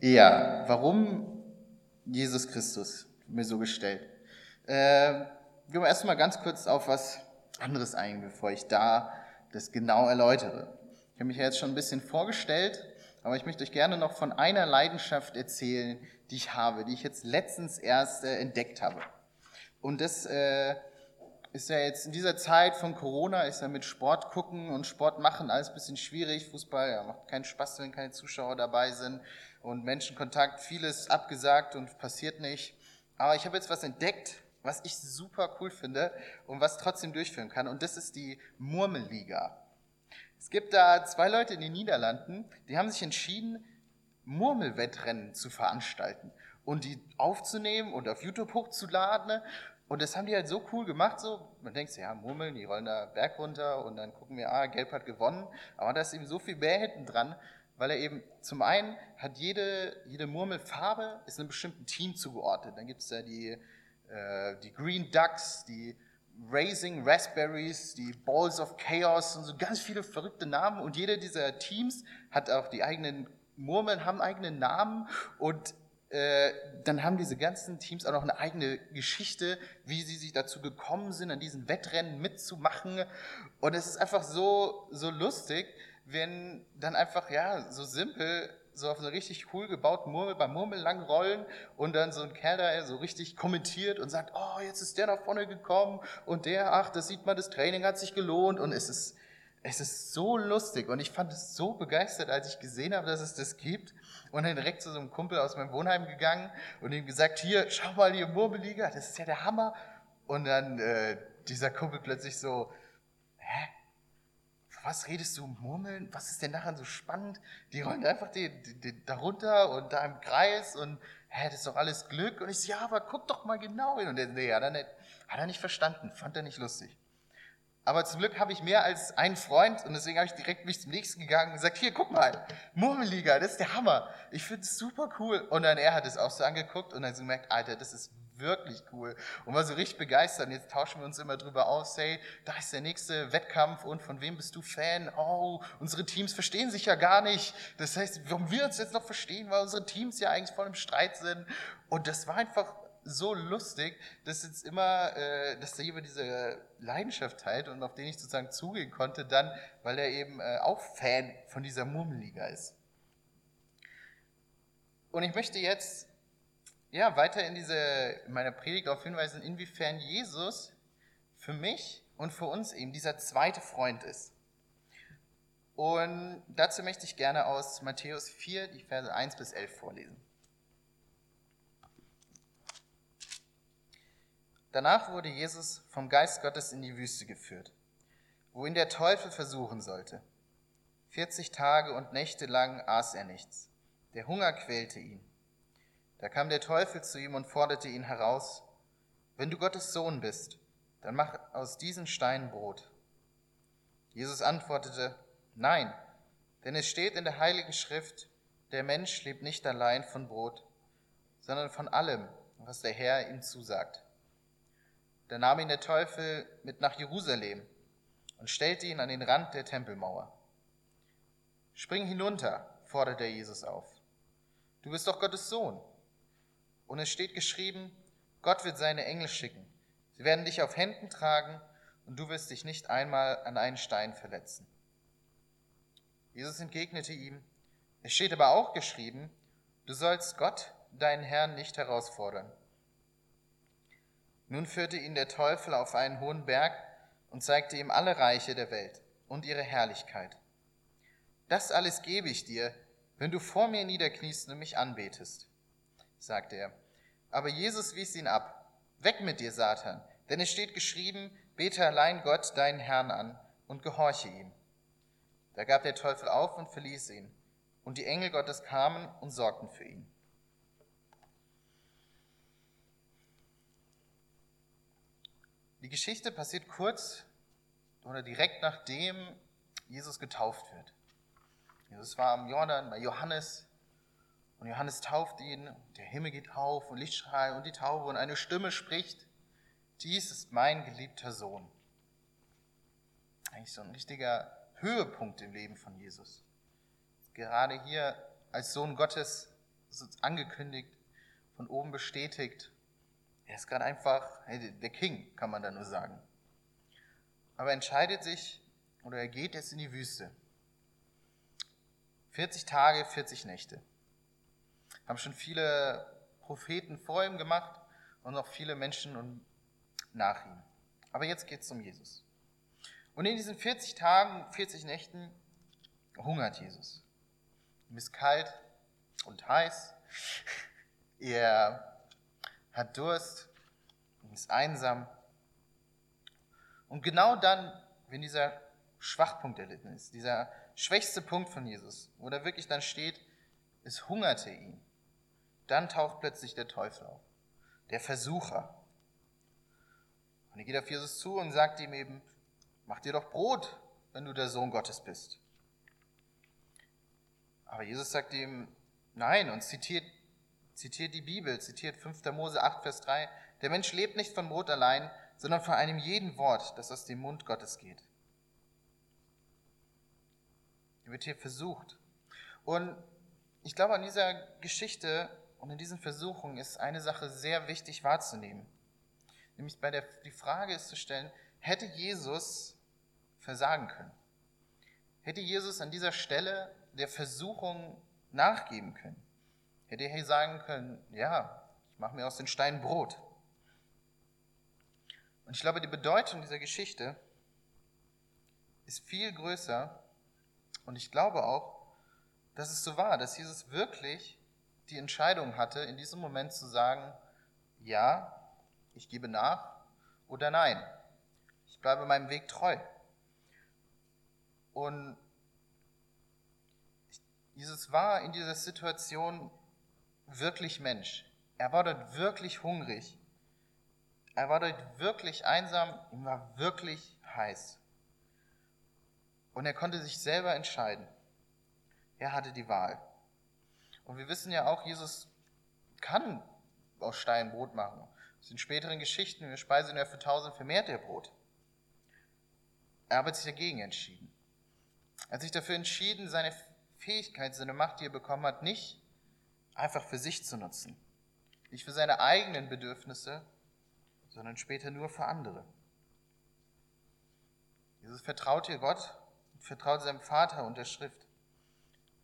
Ja, warum Jesus Christus? Mir so gestellt. Äh, gehen wir erstmal ganz kurz auf was anderes ein, bevor ich da das genau erläutere. Ich habe mich ja jetzt schon ein bisschen vorgestellt, aber ich möchte euch gerne noch von einer Leidenschaft erzählen, die ich habe, die ich jetzt letztens erst äh, entdeckt habe. Und das äh, ist ja jetzt in dieser Zeit von Corona, ist ja mit Sport gucken und Sport machen alles ein bisschen schwierig. Fußball ja, macht keinen Spaß, wenn keine Zuschauer dabei sind und Menschenkontakt, vieles abgesagt und passiert nicht. Aber ich habe jetzt was entdeckt, was ich super cool finde und was trotzdem durchführen kann. Und das ist die Murmelliga. Es gibt da zwei Leute in den Niederlanden, die haben sich entschieden, Murmelwettrennen zu veranstalten und die aufzunehmen und auf YouTube hochzuladen. Und das haben die halt so cool gemacht, so, man denkt ja, Murmeln, die rollen da Berg runter und dann gucken wir, ah, Gelb hat gewonnen. Aber da ist eben so viel mehr hinten dran, weil er eben, zum einen hat jede, jede Murmelfarbe, ist einem bestimmten Team zugeordnet. Dann gibt es da die, äh, die Green Ducks, die Raising Raspberries, die Balls of Chaos und so ganz viele verrückte Namen. Und jeder dieser Teams hat auch die eigenen Murmeln, haben eigenen Namen und dann haben diese ganzen Teams auch noch eine eigene Geschichte, wie sie sich dazu gekommen sind, an diesen Wettrennen mitzumachen. Und es ist einfach so, so lustig, wenn dann einfach, ja, so simpel so auf so richtig cool gebauten Murmel beim Murmel lang rollen und dann so ein Kerl da so richtig kommentiert und sagt, oh, jetzt ist der nach vorne gekommen und der, ach, das sieht man, das Training hat sich gelohnt und es ist, es ist so lustig und ich fand es so begeistert, als ich gesehen habe, dass es das gibt und dann direkt zu so einem Kumpel aus meinem Wohnheim gegangen und ihm gesagt, hier, schau mal, die Murmeliga, das ist ja der Hammer und dann äh, dieser Kumpel plötzlich so, hä? was redest du, Murmeln? Was ist denn daran so spannend? Die rollen einfach die, die, die, darunter und da im Kreis und hä, das ist doch alles Glück. Und ich so, ja, aber guck doch mal genau hin. Und der, nee, hat er, nicht, hat er nicht verstanden, fand er nicht lustig. Aber zum Glück habe ich mehr als einen Freund und deswegen habe ich direkt mich zum nächsten gegangen und gesagt, hier, guck mal, Murmelliga, das ist der Hammer. Ich finde es super cool. Und dann er hat es auch so angeguckt und dann so gemerkt, Alter, das ist wirklich cool. Und war so richtig begeistert. Und jetzt tauschen wir uns immer drüber aus, hey, da ist der nächste Wettkampf und von wem bist du Fan? Oh, unsere Teams verstehen sich ja gar nicht. Das heißt, warum wir uns jetzt noch verstehen, weil unsere Teams ja eigentlich voll im Streit sind. Und das war einfach so lustig, dass jetzt immer, äh, dass da jemand diese Leidenschaft teilt und auf den ich sozusagen zugehen konnte, dann, weil er eben äh, auch Fan von dieser Murmelliga ist. Und ich möchte jetzt ja, weiter in, diese, in meiner Predigt darauf hinweisen, inwiefern Jesus für mich und für uns eben dieser zweite Freund ist. Und dazu möchte ich gerne aus Matthäus 4 die Verse 1 bis 11 vorlesen. Danach wurde Jesus vom Geist Gottes in die Wüste geführt, wo ihn der Teufel versuchen sollte. 40 Tage und Nächte lang aß er nichts. Der Hunger quälte ihn. Da kam der Teufel zu ihm und forderte ihn heraus, wenn du Gottes Sohn bist, dann mach aus diesen Steinen Brot. Jesus antwortete, nein, denn es steht in der heiligen Schrift, der Mensch lebt nicht allein von Brot, sondern von allem, was der Herr ihm zusagt. Da nahm ihn der Teufel mit nach Jerusalem und stellte ihn an den Rand der Tempelmauer. Spring hinunter, forderte Jesus auf. Du bist doch Gottes Sohn. Und es steht geschrieben, Gott wird seine Engel schicken. Sie werden dich auf Händen tragen und du wirst dich nicht einmal an einen Stein verletzen. Jesus entgegnete ihm, es steht aber auch geschrieben, du sollst Gott, deinen Herrn, nicht herausfordern. Nun führte ihn der Teufel auf einen hohen Berg und zeigte ihm alle Reiche der Welt und ihre Herrlichkeit. Das alles gebe ich dir, wenn du vor mir niederkniest und mich anbetest sagte er. Aber Jesus wies ihn ab. Weg mit dir, Satan, denn es steht geschrieben, bete allein Gott, deinen Herrn an, und gehorche ihm. Da gab der Teufel auf und verließ ihn, und die Engel Gottes kamen und sorgten für ihn. Die Geschichte passiert kurz oder direkt nachdem Jesus getauft wird. Jesus war am Jordan bei Johannes und Johannes tauft ihn, der Himmel geht auf und Lichtstrahl und die Taube und eine Stimme spricht, dies ist mein geliebter Sohn. Eigentlich so ein richtiger Höhepunkt im Leben von Jesus. Gerade hier als Sohn Gottes angekündigt, von oben bestätigt. Er ist gerade einfach der King, kann man da nur sagen. Aber er entscheidet sich oder er geht jetzt in die Wüste. 40 Tage, 40 Nächte. Haben schon viele Propheten vor ihm gemacht und noch viele Menschen nach ihm. Aber jetzt geht es um Jesus. Und in diesen 40 Tagen, 40 Nächten hungert Jesus. Ihm ist kalt und heiß. Er hat Durst, ist einsam. Und genau dann, wenn dieser Schwachpunkt erlitten ist, dieser schwächste Punkt von Jesus, wo er wirklich dann steht, es hungerte ihn, dann taucht plötzlich der Teufel auf, der Versucher. Und er geht auf Jesus zu und sagt ihm eben, mach dir doch Brot, wenn du der Sohn Gottes bist. Aber Jesus sagt ihm, nein, und zitiert, zitiert die Bibel, zitiert 5. Mose 8, Vers 3, der Mensch lebt nicht von Brot allein, sondern von einem jeden Wort, das aus dem Mund Gottes geht. Er wird hier versucht. Und ich glaube, an dieser Geschichte und in diesen Versuchungen ist eine Sache sehr wichtig wahrzunehmen. Nämlich bei der, die Frage ist zu stellen, hätte Jesus versagen können? Hätte Jesus an dieser Stelle der Versuchung nachgeben können? Hätte er sagen können, ja, ich mache mir aus den Steinen Brot. Und ich glaube, die Bedeutung dieser Geschichte ist viel größer. Und ich glaube auch, dass es so war, dass Jesus wirklich die Entscheidung hatte, in diesem Moment zu sagen, ja, ich gebe nach oder nein. Ich bleibe meinem Weg treu. Und Jesus war in dieser Situation wirklich Mensch. Er war dort wirklich hungrig. Er war dort wirklich einsam, ihm war wirklich heiß. Und er konnte sich selber entscheiden. Er hatte die Wahl. Und wir wissen ja auch, Jesus kann aus Stein Brot machen. Aus den späteren Geschichten, in der Speise nur für tausend vermehrt er Brot. Er hat sich dagegen entschieden. Er hat sich dafür entschieden, seine Fähigkeit, seine Macht, die er bekommen hat, nicht einfach für sich zu nutzen. Nicht für seine eigenen Bedürfnisse, sondern später nur für andere. Jesus vertraut hier Gott und vertraut seinem Vater und der Schrift.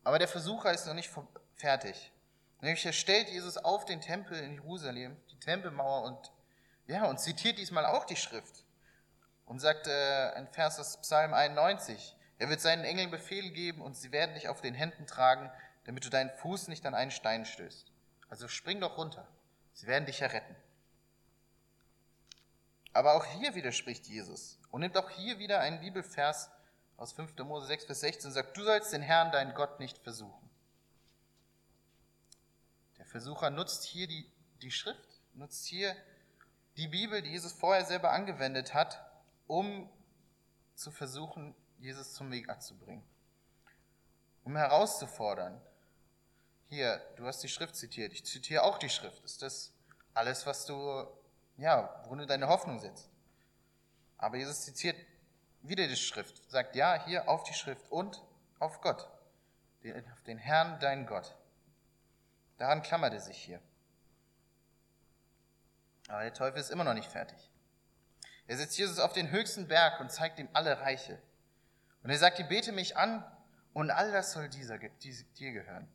Aber der Versucher ist noch nicht fertig. Nämlich er stellt Jesus auf den Tempel in Jerusalem, die Tempelmauer und ja, und zitiert diesmal auch die Schrift und sagt äh, ein Vers aus Psalm 91, er wird seinen Engeln Befehl geben und sie werden dich auf den Händen tragen, damit du deinen Fuß nicht an einen Stein stößt. Also spring doch runter, sie werden dich ja retten. Aber auch hier widerspricht Jesus und nimmt auch hier wieder einen Bibelvers aus 5. Mose 6, Vers 16 und sagt, du sollst den Herrn, deinen Gott, nicht versuchen. Der Versucher nutzt hier die, die Schrift, nutzt hier die Bibel, die Jesus vorher selber angewendet hat, um zu versuchen, Jesus zum Weg abzubringen. Um herauszufordern, hier, du hast die Schrift zitiert, ich zitiere auch die Schrift. Ist das alles, was du ja, worin du deine Hoffnung setzt. Aber Jesus zitiert wieder die Schrift, sagt ja, hier auf die Schrift und auf Gott, auf den Herrn, dein Gott. Daran klammert er sich hier. Aber der Teufel ist immer noch nicht fertig. Er setzt Jesus auf den höchsten Berg und zeigt ihm alle Reiche. Und er sagt ihm, bete mich an und all das soll dieser, dir gehören.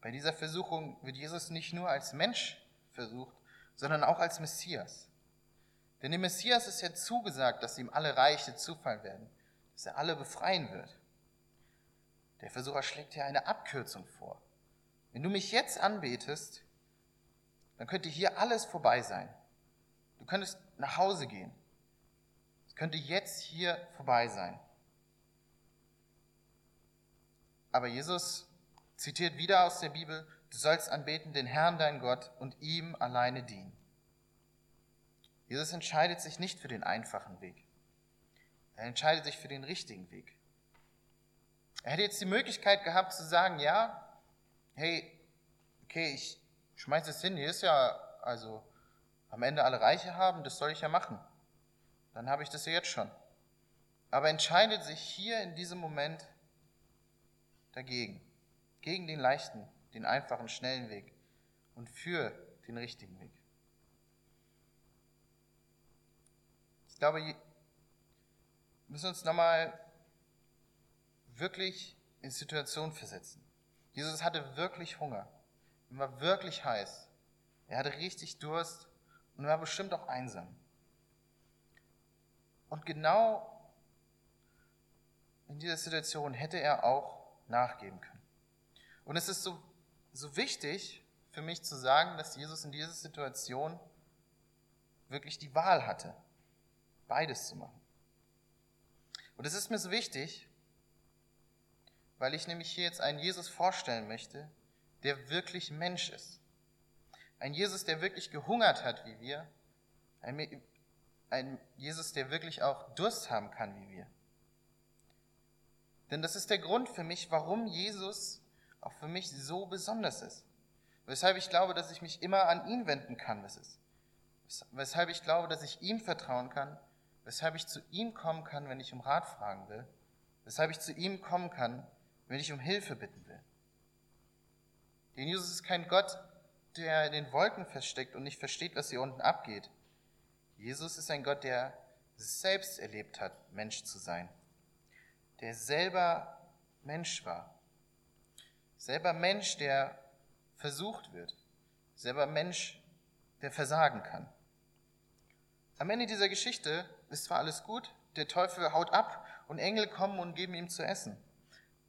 Bei dieser Versuchung wird Jesus nicht nur als Mensch versucht, sondern auch als Messias. Denn dem Messias ist ja zugesagt, dass ihm alle Reiche zufallen werden, dass er alle befreien wird. Der Versucher schlägt hier eine Abkürzung vor. Wenn du mich jetzt anbetest, dann könnte hier alles vorbei sein. Du könntest nach Hause gehen. Es könnte jetzt hier vorbei sein. Aber Jesus zitiert wieder aus der Bibel, Du sollst anbeten den Herrn, dein Gott, und ihm alleine dienen. Jesus entscheidet sich nicht für den einfachen Weg. Er entscheidet sich für den richtigen Weg. Er hätte jetzt die Möglichkeit gehabt zu sagen, ja, hey, okay, ich schmeiße es hin, hier ist ja, also am Ende alle Reiche haben, das soll ich ja machen. Dann habe ich das ja jetzt schon. Aber entscheidet sich hier in diesem Moment dagegen. Gegen den leichten, den einfachen, schnellen Weg und für den richtigen Weg. Ich glaube, wir müssen uns nochmal wirklich in Situationen versetzen. Jesus hatte wirklich Hunger. Er war wirklich heiß. Er hatte richtig Durst und er war bestimmt auch einsam. Und genau in dieser Situation hätte er auch nachgeben können. Und es ist so, so wichtig für mich zu sagen, dass Jesus in dieser Situation wirklich die Wahl hatte, beides zu machen. Und es ist mir so wichtig, weil ich nämlich hier jetzt einen Jesus vorstellen möchte, der wirklich Mensch ist. Ein Jesus, der wirklich gehungert hat wie wir. Ein, ein Jesus, der wirklich auch Durst haben kann wie wir. Denn das ist der Grund für mich, warum Jesus auch für mich so besonders ist. Weshalb ich glaube, dass ich mich immer an ihn wenden kann, was ist. Weshalb ich glaube, dass ich ihm vertrauen kann, weshalb ich zu ihm kommen kann, wenn ich um Rat fragen will, weshalb ich zu ihm kommen kann, wenn ich um Hilfe bitten will. Denn Jesus ist kein Gott, der in den Wolken versteckt und nicht versteht, was hier unten abgeht. Jesus ist ein Gott, der selbst erlebt hat, Mensch zu sein der selber Mensch war. Selber Mensch, der versucht wird. Selber Mensch, der versagen kann. Am Ende dieser Geschichte ist zwar alles gut, der Teufel haut ab und Engel kommen und geben ihm zu essen.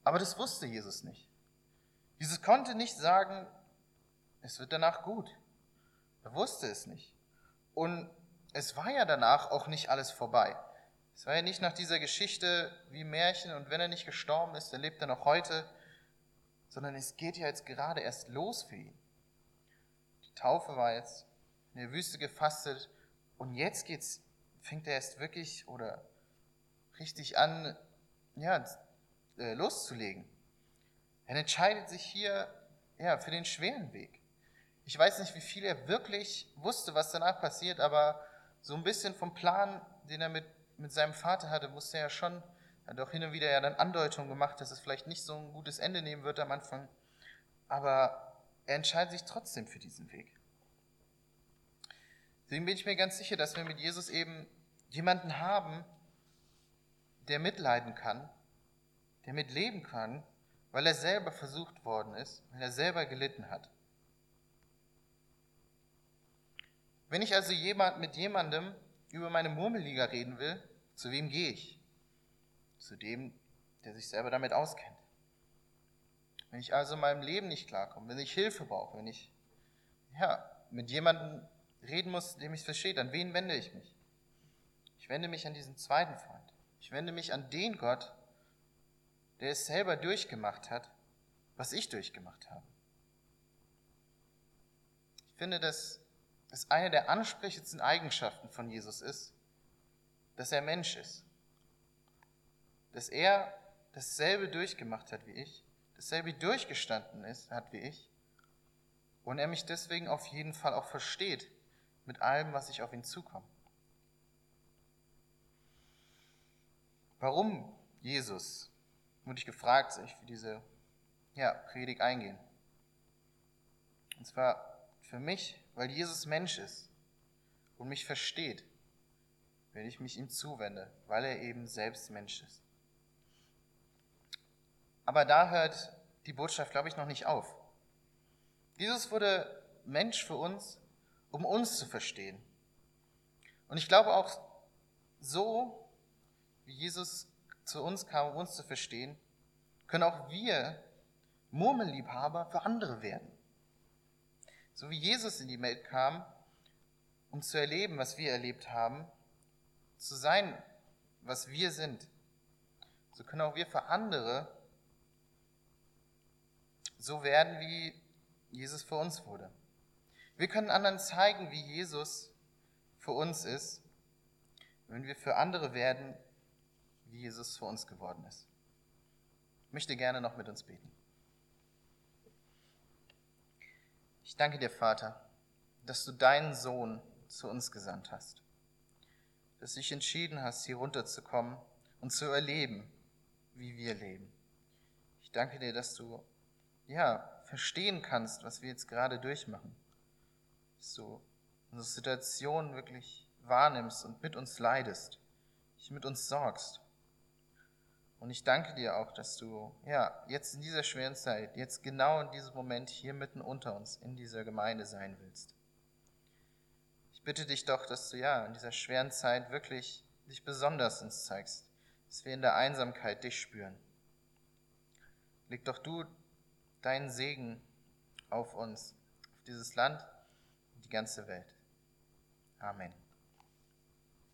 Aber das wusste Jesus nicht. Jesus konnte nicht sagen, es wird danach gut. Er wusste es nicht. Und es war ja danach auch nicht alles vorbei. Es war ja nicht nach dieser Geschichte wie Märchen und wenn er nicht gestorben ist, dann lebt er noch heute, sondern es geht ja jetzt gerade erst los für ihn. Die Taufe war jetzt in der Wüste gefastet und jetzt geht's, fängt er erst wirklich oder richtig an, ja, äh, loszulegen. Er entscheidet sich hier ja, für den schweren Weg. Ich weiß nicht, wie viel er wirklich wusste, was danach passiert, aber so ein bisschen vom Plan, den er mit mit seinem Vater hatte, musste er ja schon, auch hin und wieder ja dann Andeutungen gemacht, dass es vielleicht nicht so ein gutes Ende nehmen wird am Anfang. Aber er entscheidet sich trotzdem für diesen Weg. Deswegen bin ich mir ganz sicher, dass wir mit Jesus eben jemanden haben, der mitleiden kann, der mitleben kann, weil er selber versucht worden ist, weil er selber gelitten hat. Wenn ich also jemand mit jemandem über meine Murmelliga reden will, zu wem gehe ich? Zu dem, der sich selber damit auskennt. Wenn ich also in meinem Leben nicht klarkomme, wenn ich Hilfe brauche, wenn ich ja, mit jemandem reden muss, dem ich es verstehe, an wen wende ich mich? Ich wende mich an diesen zweiten Freund. Ich wende mich an den Gott, der es selber durchgemacht hat, was ich durchgemacht habe. Ich finde, dass es eine der ansprechendsten Eigenschaften von Jesus ist, dass er Mensch ist. Dass er dasselbe durchgemacht hat wie ich, dasselbe durchgestanden ist, hat wie ich, und er mich deswegen auf jeden Fall auch versteht mit allem, was ich auf ihn zukomme. Warum Jesus, wurde ich gefragt, soll ich für diese ja, Predigt eingehen? Und zwar für mich weil Jesus Mensch ist und mich versteht, wenn ich mich ihm zuwende, weil er eben selbst Mensch ist. Aber da hört die Botschaft, glaube ich, noch nicht auf. Jesus wurde Mensch für uns, um uns zu verstehen. Und ich glaube auch so, wie Jesus zu uns kam, um uns zu verstehen, können auch wir Murmelliebhaber für andere werden. So wie Jesus in die Welt kam, um zu erleben, was wir erlebt haben, zu sein, was wir sind, so können auch wir für andere so werden, wie Jesus für uns wurde. Wir können anderen zeigen, wie Jesus für uns ist, wenn wir für andere werden, wie Jesus für uns geworden ist. Ich möchte gerne noch mit uns beten. Ich danke dir, Vater, dass du deinen Sohn zu uns gesandt hast, dass du dich entschieden hast, hier runterzukommen und zu erleben, wie wir leben. Ich danke dir, dass du ja, verstehen kannst, was wir jetzt gerade durchmachen. Dass du unsere Situation wirklich wahrnimmst und mit uns leidest, dich mit uns sorgst. Und ich danke dir auch, dass du, ja, jetzt in dieser schweren Zeit, jetzt genau in diesem Moment hier mitten unter uns in dieser Gemeinde sein willst. Ich bitte dich doch, dass du, ja, in dieser schweren Zeit wirklich dich besonders uns zeigst, dass wir in der Einsamkeit dich spüren. Leg doch du deinen Segen auf uns, auf dieses Land und die ganze Welt. Amen.